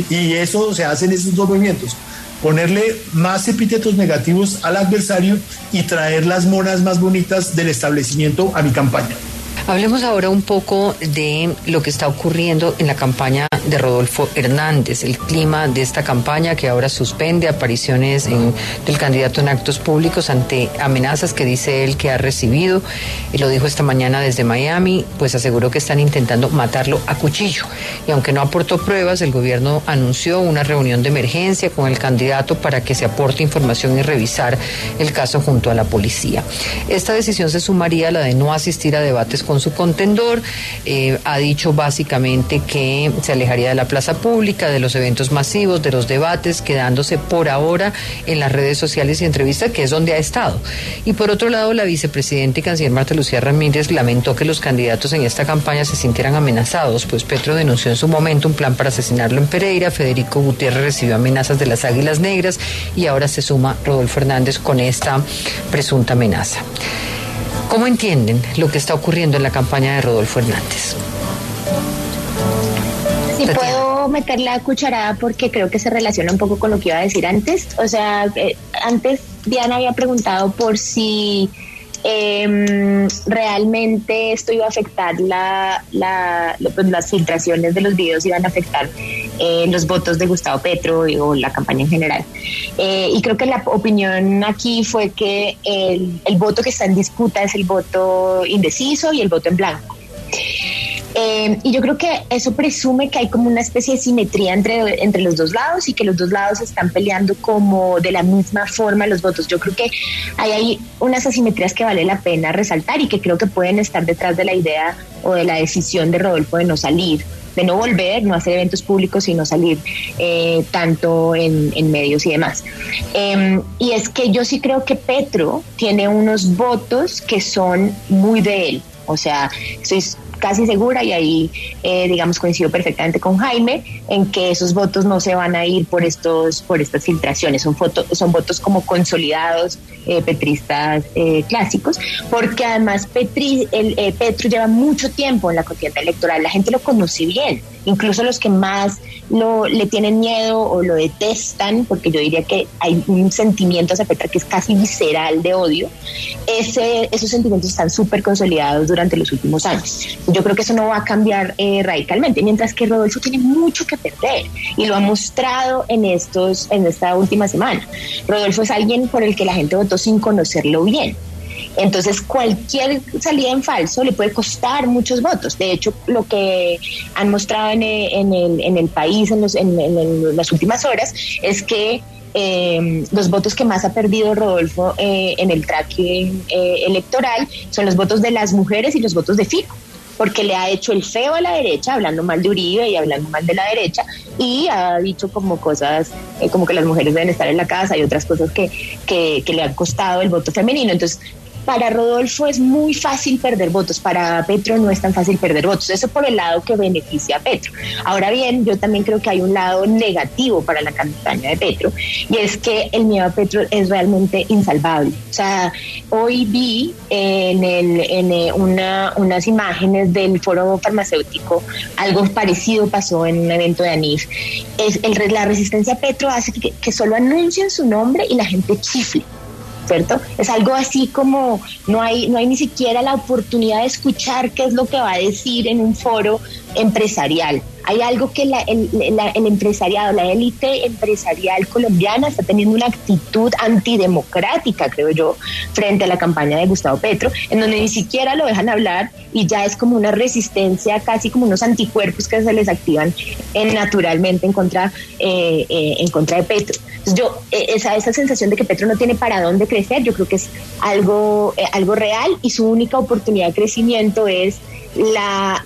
y, eso se hace en esos dos movimientos. Ponerle más epítetos negativos al adversario y traer las monas más bonitas del establecimiento a mi campaña. Hablemos ahora un poco de lo que está ocurriendo en la campaña de Rodolfo Hernández, el clima de esta campaña que ahora suspende apariciones del candidato en actos públicos ante amenazas que dice él que ha recibido. Y lo dijo esta mañana desde Miami, pues aseguró que están intentando matarlo a cuchillo. Y aunque no aportó pruebas, el gobierno anunció una reunión de emergencia con el candidato para que se aporte información y revisar el caso junto a la policía. Esta decisión se sumaría a la de no asistir a debates con su contendor. Eh, ha dicho básicamente que se alejaría de la plaza pública, de los eventos masivos, de los debates, quedándose por ahora en las redes sociales y entrevistas, que es donde ha estado. Y por otro lado, la vicepresidenta y canciller Marta Lucía Ramírez lamentó que los candidatos en esta campaña se sintieran amenazados, pues Petro denunció en su momento un plan para asesinarlo en Pereira, Federico Gutiérrez recibió amenazas de las Águilas Negras y ahora se suma Rodolfo Hernández con esta presunta amenaza. ¿Cómo entienden lo que está ocurriendo en la campaña de Rodolfo Hernández? Si puedo meter la cucharada porque creo que se relaciona un poco con lo que iba a decir antes. O sea, eh, antes Diana había preguntado por si eh, realmente esto iba a afectar la, pues, las filtraciones de los videos iban a afectar eh, los votos de Gustavo Petro o la campaña en general. Eh, y creo que la opinión aquí fue que el, el voto que está en disputa es el voto indeciso y el voto en blanco. Eh, y yo creo que eso presume que hay como una especie de simetría entre, entre los dos lados y que los dos lados están peleando como de la misma forma los votos. Yo creo que hay, hay unas asimetrías que vale la pena resaltar y que creo que pueden estar detrás de la idea o de la decisión de Rodolfo de no salir de no volver, no hacer eventos públicos y no salir eh, tanto en, medios y demás. Em, y es que yo sí creo que Petro tiene unos votos que son muy de él. O sea, estoy casi segura y ahí, eh, digamos, coincido perfectamente con Jaime en que esos votos no se van a ir por estos, por estas filtraciones, son, fotos, son votos como consolidados, eh, petristas eh, clásicos, porque además Petri, el, Petro lleva mucho tiempo en la contienda electoral, la gente lo conoce bien, incluso los que más lo, le tienen miedo o lo detestan, porque yo diría que hay un sentimiento hacia Petra que es casi visceral de odio, esos sentimientos están súper consolidados durante los últimos años. Yo creo que eso no va a cambiar eh, radicalmente, mientras que Rodolfo tiene mucho que perder y lo ha mostrado en, estos, en esta última semana. Rodolfo es alguien por el que la gente votó sin conocerlo bien. Entonces, cualquier salida en falso le puede costar muchos votos. De hecho, lo que han mostrado en el, país en, las últimas horas es que eh, los votos que más ha perdido Rodolfo eh, en el tracking eh, electoral son los votos de las mujeres y los votos de Fico porque le ha hecho el feo a la derecha, hablando mal de Uribe y hablando mal de la derecha, y ha dicho como cosas, como que las mujeres deben estar en la casa y otras cosas que le han costado el voto femenino. Entonces, para Rodolfo es muy fácil perder votos, para Petro no es tan fácil perder votos. Eso por el lado que beneficia a Petro. Ahora bien, yo también creo que hay un lado negativo para la campaña de Petro y es que el miedo a Petro es realmente insalvable. O sea, hoy vi en, el, en eh, una, unas imágenes del foro farmacéutico, algo parecido pasó en un evento de ANIF. Es la resistencia a Petro hace que, que solo anuncien su nombre y la gente chifle. ¿Cierto? Es algo así como no hay, no hay ni siquiera la oportunidad de escuchar qué es lo que va a decir en un foro empresarial. Hay algo que la, el, el, empresariado, la élite empresarial colombiana está teniendo una actitud antidemocrática, creo yo, frente a la campaña de Gustavo Petro, en donde ni siquiera lo dejan hablar y ya es como una resistencia, casi como unos anticuerpos que se les activan eh, naturalmente en contra, eh, eh, en contra de Petro. yo, esa, esa sensación de que Petro no tiene para dónde crecer, yo creo que es algo, algo real y su única oportunidad de crecimiento es la,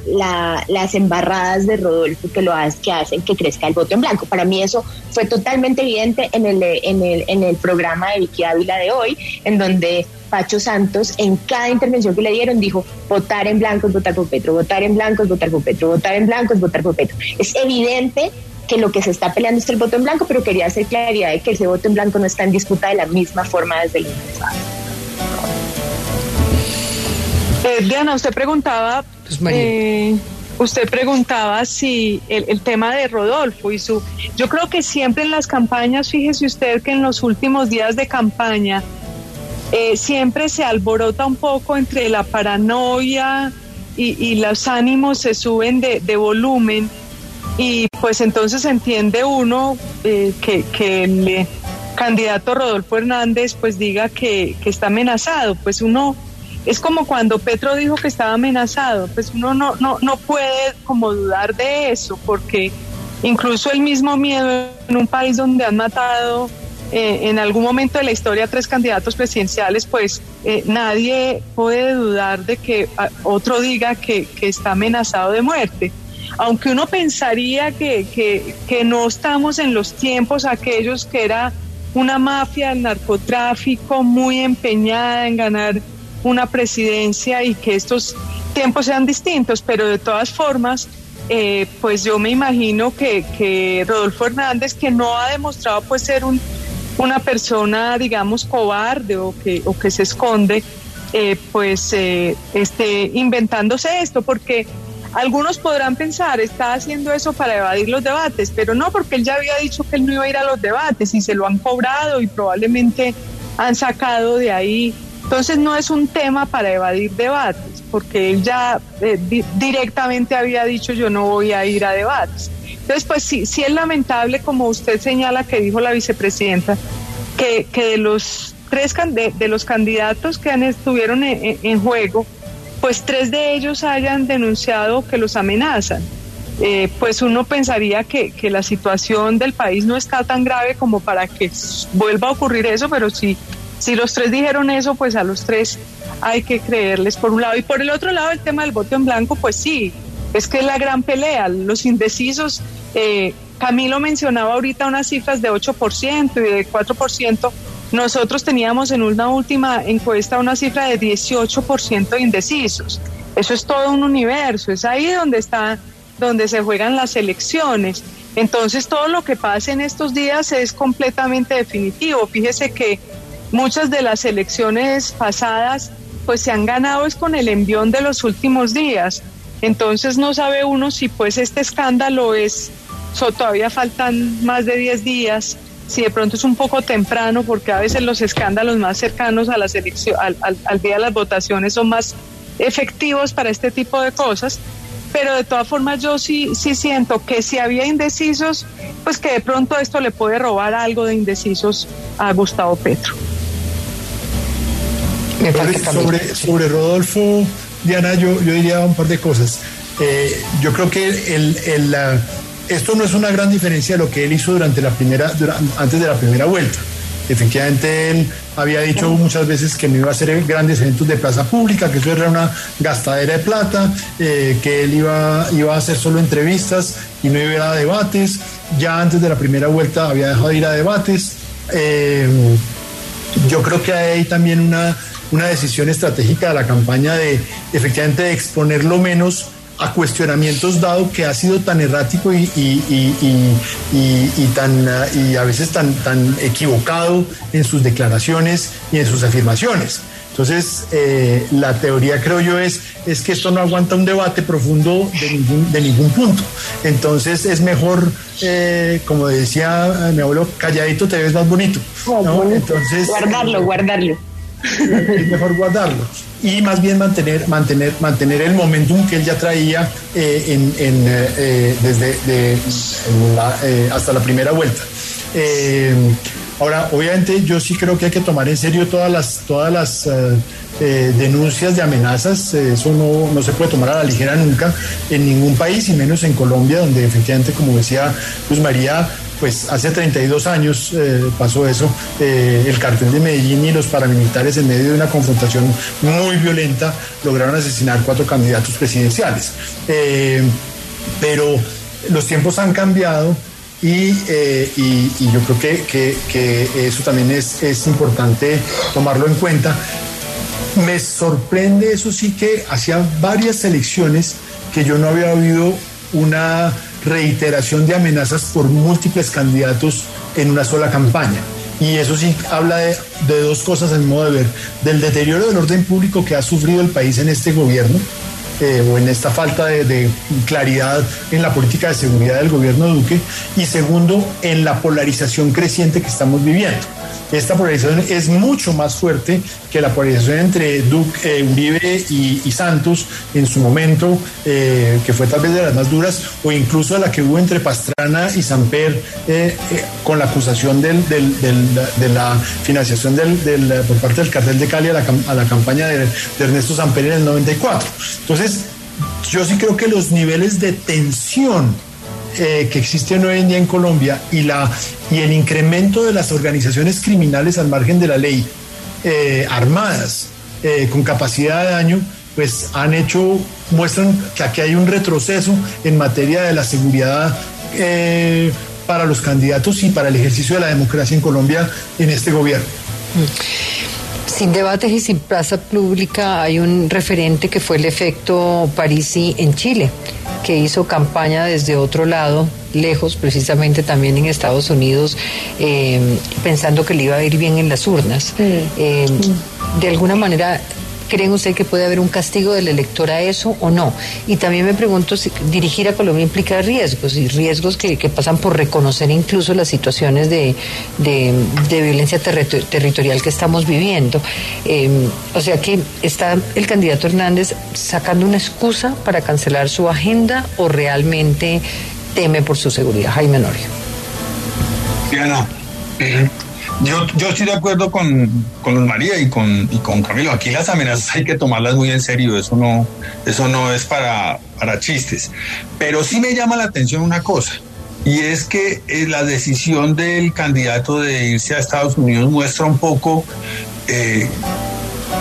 las embarradas de Rodolfo que lo que hacen que crezca el voto en blanco. Para mí eso fue totalmente evidente en el, en el, en el programa de Vicky Ávila de hoy, en donde Pacho Santos en cada intervención que le dieron dijo votar en blanco es votar por Petro, votar en blanco es votar por Petro, votar en blanco es votar por Petro. Es evidente que lo que se está peleando es el voto en blanco, pero quería hacer claridad de que ese voto en blanco no está en disputa de la misma forma desde el año pasado. Eh, Diana, usted preguntaba, pues, eh, usted preguntaba si el, tema de Rodolfo y su, yo creo que siempre en las campañas, fíjese usted que en los últimos días de campaña eh, siempre se alborota un poco entre la paranoia y, los ánimos se suben de, volumen y pues entonces entiende uno que, que el candidato Rodolfo Hernández pues diga que, que está amenazado, pues uno es como cuando Petro dijo que estaba amenazado, pues uno no, no, no puede como dudar de eso, porque incluso el mismo miedo en un país donde han matado eh, en algún momento de la historia tres candidatos presidenciales, pues eh, nadie puede dudar de que ah, otro diga que, está amenazado de muerte. Aunque uno pensaría que, que, que no estamos en los tiempos aquellos que era una mafia del narcotráfico muy empeñada en ganar una presidencia y que estos tiempos sean distintos, pero de todas formas, eh, pues yo me imagino que, Rodolfo Hernández, que no ha demostrado pues ser un, una persona, digamos, cobarde o que, o que se esconde, eh, pues eh, esté inventándose esto, porque algunos podrán pensar, está haciendo eso para evadir los debates, pero no, porque él ya había dicho que él no iba a ir a los debates y se lo han cobrado y probablemente han sacado de ahí entonces no es un tema para evadir debates, porque él ya eh, directamente había dicho yo no voy a ir a debates. Entonces, pues sí, sí es lamentable, como usted señala que dijo la vicepresidenta, que, de los tres de, los candidatos que han, estuvieron en, juego, pues tres de ellos hayan denunciado que los amenazan. Eh, pues uno pensaría que, la situación del país no está tan grave como para que vuelva a ocurrir eso, pero sí si los tres dijeron eso, pues a los tres hay que creerles por un lado. Y por el otro lado, el tema del voto en blanco, pues sí, es que es la gran pelea. Los indecisos, eh, Camilo mencionaba ahorita unas cifras de 8% y de 4%. Nosotros teníamos en una última encuesta una cifra de 18% de indecisos. Eso es todo un universo, es ahí donde está, donde se juegan las elecciones. Entonces todo lo que pasa en estos días es completamente definitivo. Fíjese que Muchas de las elecciones pasadas pues se han ganado es con el envión de los últimos días. Entonces no sabe uno si pues este escándalo es, todavía faltan más de 10 días, si de pronto es un poco temprano, porque a veces los escándalos más cercanos a las elecciones, al, día de las votaciones son más efectivos para este tipo de cosas. Pero de todas formas yo sí, sí siento que si había indecisos, pues que de pronto esto le puede robar algo de indecisos a Gustavo Petro sobre, sobre Rodolfo, Diana, yo, yo diría un par de cosas. Eh, yo creo que el, el, esto no es una gran diferencia de lo que él hizo durante la primera, antes de la primera vuelta. Efectivamente, él había dicho muchas veces que no iba a hacer grandes eventos de plaza pública, que eso era una gastadera de plata, eh, que él iba, iba a hacer solo entrevistas y no iba a ir a debates. Ya antes de la primera vuelta había dejado de ir a debates. Eh, yo creo que hay también una una decisión estratégica de la campaña de efectivamente de exponerlo menos a cuestionamientos dado que ha sido tan errático y, y, tan y a veces tan, tan equivocado en sus declaraciones y en sus afirmaciones. Entonces, eh, la teoría creo yo es, es que esto no aguanta un debate profundo de ningún, de ningún punto. Entonces es mejor, eh, como decía mi abuelo, calladito te ves más bonito. Entonces, guardarlo, guardarlo es mejor guardarlo y más bien mantener, mantener, mantener el momentum que él ya traía eh, en, eh, desde hasta la primera vuelta. ahora, obviamente, yo sí creo que hay que tomar en serio todas las, todas las denuncias de amenazas. eso no, no, se puede tomar a la ligera nunca en ningún país, y menos en Colombia, donde efectivamente, como decía Luz María, pues hace 32 años eh, pasó eso, eh, el cartel de Medellín y los paramilitares en medio de una confrontación muy violenta lograron asesinar cuatro candidatos presidenciales. Eh, pero los tiempos han cambiado y, yo creo que, eso también es, es importante tomarlo en cuenta. Me sorprende, eso sí, que hacía varias elecciones que yo no había oído una reiteración de amenazas por múltiples candidatos en una sola campaña. Y eso sí habla de, dos cosas en modo de ver, del deterioro del orden público que ha sufrido el país en este gobierno, eh, o en esta falta de, claridad en la política de seguridad del gobierno de Duque, y segundo, en la polarización creciente que estamos viviendo esta polarización es mucho más fuerte que la polarización entre Duque, eh, Uribe y, Santos en su momento, eh, que fue tal vez de las más duras, o incluso la que hubo entre Pastrana y Samper eh, con la acusación de la financiación por parte del cartel de Cali a la, campaña de, de Ernesto Samper en el 94. Entonces, yo sí creo que los niveles de tensión eh, que existen hoy en día en Colombia y, la, y el incremento de las organizaciones criminales al margen de la ley, eh, armadas, eh, con capacidad de daño, pues han hecho, muestran que aquí hay un retroceso en materia de la seguridad para los candidatos y para el ejercicio de la democracia en Colombia en este gobierno. Sin debates y sin plaza pública hay un referente que fue el efecto Parisi en Chile que hizo campaña desde otro lado, lejos, precisamente también en Estados Unidos, eh, pensando que le iba a ir bien en las urnas. Eh, de alguna manera ¿Creen usted que puede haber un castigo del elector a eso o no? Y también me pregunto si dirigir a Colombia implica riesgos, y riesgos que, pasan por reconocer incluso las situaciones de, violencia territorial que estamos viviendo. Em, o sea que está el candidato Hernández sacando una excusa para cancelar su agenda o realmente teme por su seguridad. Jaime Norio. Diana, yo, yo estoy de acuerdo con, con María y con, y con Camilo. Aquí las amenazas hay que tomarlas muy en serio. Eso no, eso no es para, para chistes. Pero sí me llama la atención una cosa. Y es que eh, la decisión del candidato de irse a Estados Unidos muestra un poco eh,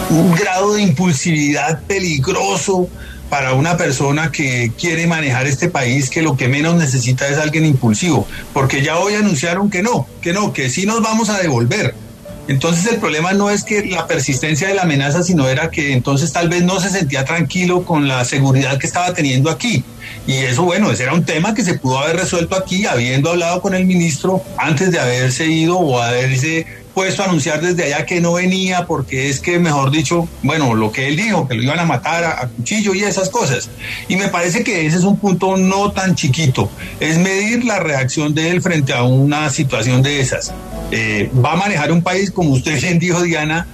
un grado de impulsividad peligroso para una persona que quiere manejar este país que lo que menos necesita es alguien impulsivo, porque ya hoy anunciaron que no, que no, que sí nos vamos a devolver. Entonces el problema no es que la persistencia de la amenaza, sino era que entonces tal vez no se sentía tranquilo con la seguridad que estaba teniendo aquí. Y eso, bueno, ese era un tema que se pudo haber resuelto aquí, habiendo hablado con el ministro antes de haberse ido o haberse puesto a anunciar desde allá que no venía porque es que, mejor dicho, bueno, lo que él dijo, que lo iban a matar a, cuchillo y esas cosas. Y me parece que ese es un punto no tan chiquito, es medir la reacción de él frente a una situación de esas. Eh, va a manejar un país, como usted bien dijo, Diana,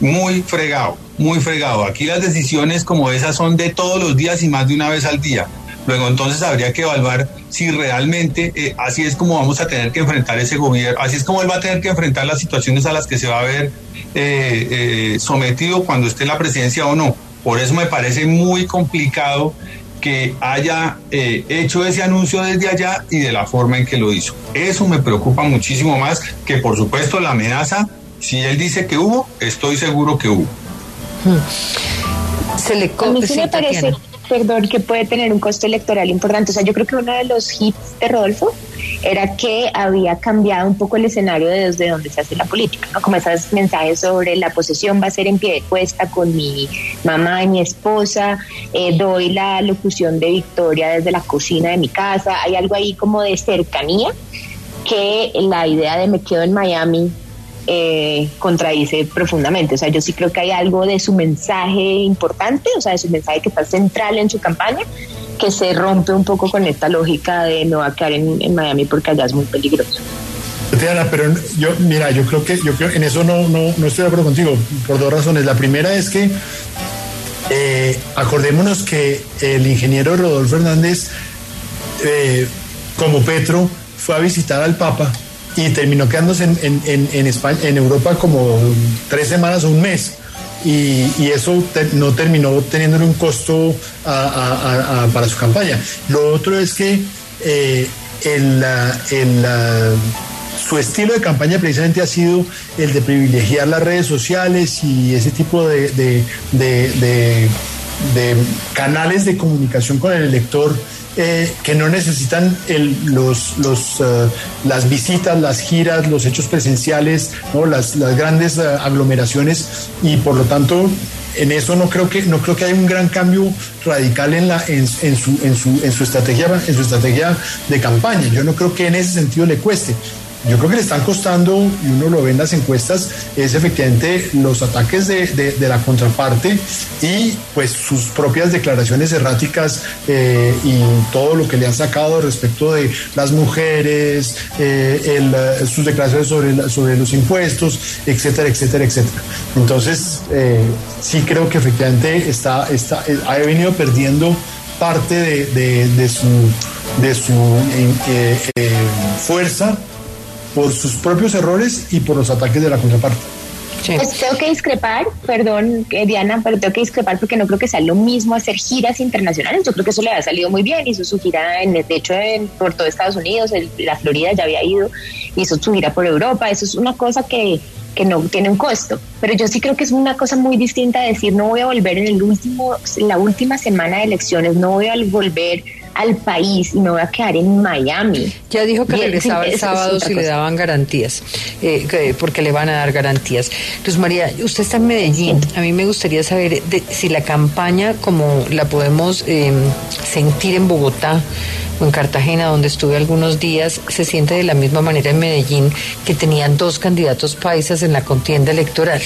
muy fregado, muy fregado. Aquí las decisiones como esas son de todos los días y más de una vez al día. Luego entonces habría que evaluar si realmente eh, así es como vamos a tener que enfrentar ese gobierno, así es como él va a tener que enfrentar las situaciones a las que se va a ver eh, eh, sometido cuando esté en la presidencia o no. Por eso me parece muy complicado que haya hecho ese anuncio desde allá y de la forma en que lo hizo. Eso me preocupa muchísimo más que por supuesto la amenaza. Si él dice que hubo, estoy seguro que hubo. Se le a mí sí me parece perdón, que puede tener un costo electoral importante. O sea, yo creo que uno de los hits de Rodolfo era que había cambiado un poco el escenario de desde donde se hace la política, ¿no? Como esos mensajes sobre la posesión va a ser en pie de cuesta con mi mamá y mi esposa, eh, doy la locución de victoria desde la cocina de mi casa, hay algo ahí como de cercanía que la idea de me quedo en Miami eh, contradice profundamente. O sea, yo sí creo que hay algo de su mensaje importante, o sea, de su mensaje que está central en su campaña, que se rompe un poco con esta lógica de no va a quedar en, Miami porque allá es muy peligroso. Diana, pero yo, mira, yo creo que yo creo en eso no, no, estoy de acuerdo contigo por dos razones. La primera es que eh, acordémonos que el ingeniero Rodolfo Hernández, eh, como Petro, fue a visitar al Papa y terminó quedándose en, España, en Europa como tres semanas o un mes. Y, eso no terminó teniendo un costo para su campaña. Lo otro es que eh, el, su estilo de campaña precisamente ha sido el de privilegiar las redes sociales y ese tipo de, de canales de comunicación con el elector eh, que no necesitan los, los, eh, las visitas, las giras, los hechos presenciales, ¿no? las, grandes eh, aglomeraciones. Y por lo tanto en eso no creo que no creo que haya un gran cambio radical en la en, en, su, en, su, en su estrategia en su estrategia de campaña. Yo no creo que en ese sentido le cueste yo creo que le están costando, y uno lo ve en las encuestas, es efectivamente los ataques de, la contraparte y pues sus propias declaraciones erráticas eh, y todo lo que le han sacado respecto de las mujeres, eh, eh, sus declaraciones sobre, sobre los impuestos, etcétera, etcétera, etcétera. Entonces, sí creo que efectivamente está, está, ha venido perdiendo parte de, su, de su fuerza por sus propios errores y por los ataques de la contraparte. Pues tengo que discrepar, perdón eh, Diana, pero tengo que discrepar porque no creo que sea lo mismo hacer giras internacionales. Yo creo que eso le ha salido muy bien. Hizo su gira, en, de hecho, en, por todo Estados Unidos, la Florida ya había ido, hizo su gira por Europa. Eso es una cosa que, que no tiene un costo. Pero yo sí creo que es una cosa muy distinta decir no voy a volver en el último, la última semana de elecciones, no voy a volver al país y me voy a quedar en Miami. Ya dijo que regresaba el sábado si le daban garantías, eh, porque le van a dar garantías. Luz María, usted está en Medellín. A mí me gustaría saber si la campaña, como la podemos em, sentir en Bogotá, o en Cartagena, donde estuve algunos días, se siente de la misma manera en Medellín, que tenían dos candidatos paisas en la contienda electoral.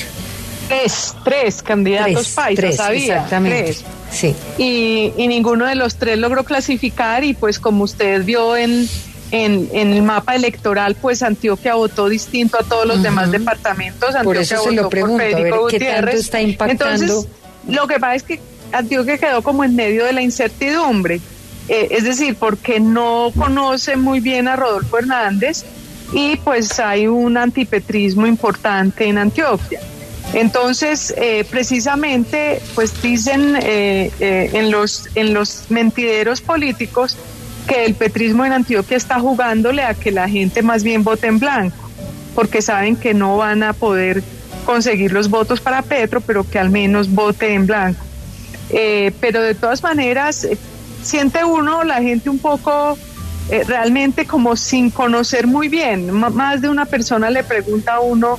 Tres, tres candidatos paisas, había. Exactamente. Sí. Y, ninguno de los tres logró clasificar y pues como usted vio en, en, el mapa electoral, pues Antioquia votó distinto a todos los demás departamentos. Antioquia por eso se lo pregunto, a ver, ¿qué tanto está impactando? Entonces, lo que pasa es que Antioquia quedó como en medio de la incertidumbre. Eh, es decir, porque no conoce muy bien a Rodolfo Hernández y pues hay un antipetrismo importante en Antioquia. Entonces, eh, precisamente, pues dicen eh, eh, en, los, en los mentideros políticos que el petrismo en Antioquia está jugándole a que la gente más bien vote en blanco, porque saben que no van a poder conseguir los votos para Petro, pero que al menos vote en blanco. pero de todas maneras, siente uno la gente un poco realmente como sin conocer muy bien. más de una persona le pregunta a uno,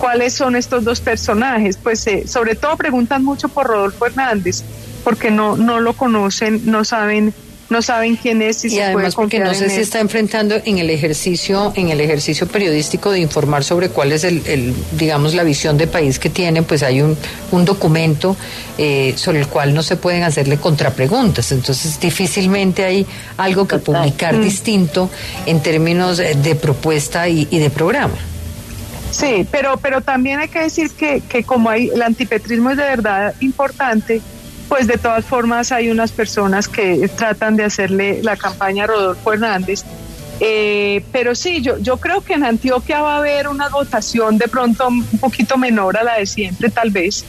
cuáles son estos dos personajes. Pues eh, sobre todo preguntan mucho por Rodolfo Hernández, porque no, no lo conocen, no saben no saben quién es y, además porque no sé si está enfrentando en el ejercicio en el ejercicio periodístico de informar sobre cuál es el, digamos la visión de país que tienen pues hay un, un documento eh, sobre el cual no se pueden hacerle contrapreguntas entonces difícilmente hay algo que publicar mm. distinto en términos de propuesta y de programa Sí, pero, pero también hay que decir que, que como hay, el antipetrismo es de verdad importante, pues de todas formas hay unas personas que tratan de hacerle la campaña a Rodolfo Hernández. Eh, pero sí, yo, yo creo que en Antioquia va a haber una votación de pronto un poquito menor a la de siempre, tal vez,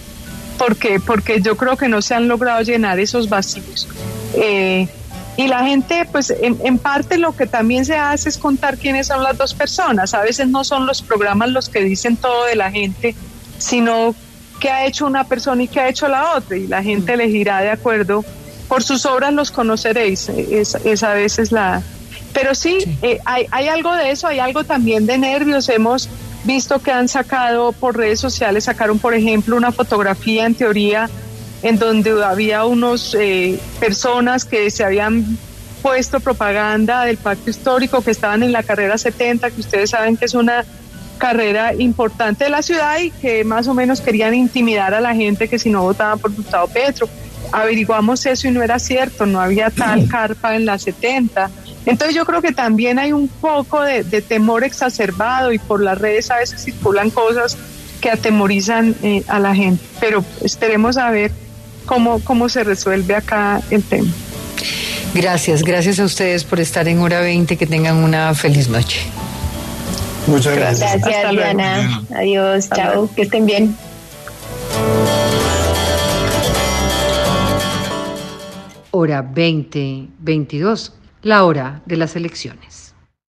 porque, porque yo creo que no se han logrado llenar esos vacíos. Eh, y la gente, pues en, parte lo que también se hace es contar quiénes son las dos personas. A veces no son los programas los que dicen todo de la gente, sino qué ha hecho una persona y qué ha hecho la otra. Y la gente elegirá de acuerdo. Por sus obras los conoceréis. Es, a veces la... Pero sí, eh, hay, hay algo de eso, hay algo también de nervios. Hemos visto que han sacado por redes sociales, sacaron por ejemplo una fotografía en teoría en donde había unos eh, personas que se habían puesto propaganda del pacto histórico, que estaban en la carrera 70, que ustedes saben que es una carrera importante de la ciudad y que más o menos querían intimidar a la gente que si no votaban por Gustavo Petro. Averiguamos eso y no era cierto, no había tal carpa en la 70. Entonces yo creo que también hay un poco de, temor exacerbado y por las redes a veces circulan cosas que atemorizan eh, a la gente, pero esperemos a ver cómo, cómo se resuelve acá el tema. Gracias, gracias a ustedes por estar en hora 20, que tengan una feliz noche. Muchas gracias. Gracias, Diana. Adiós, chao, que estén bien. Hora 20, 22, la hora de las elecciones.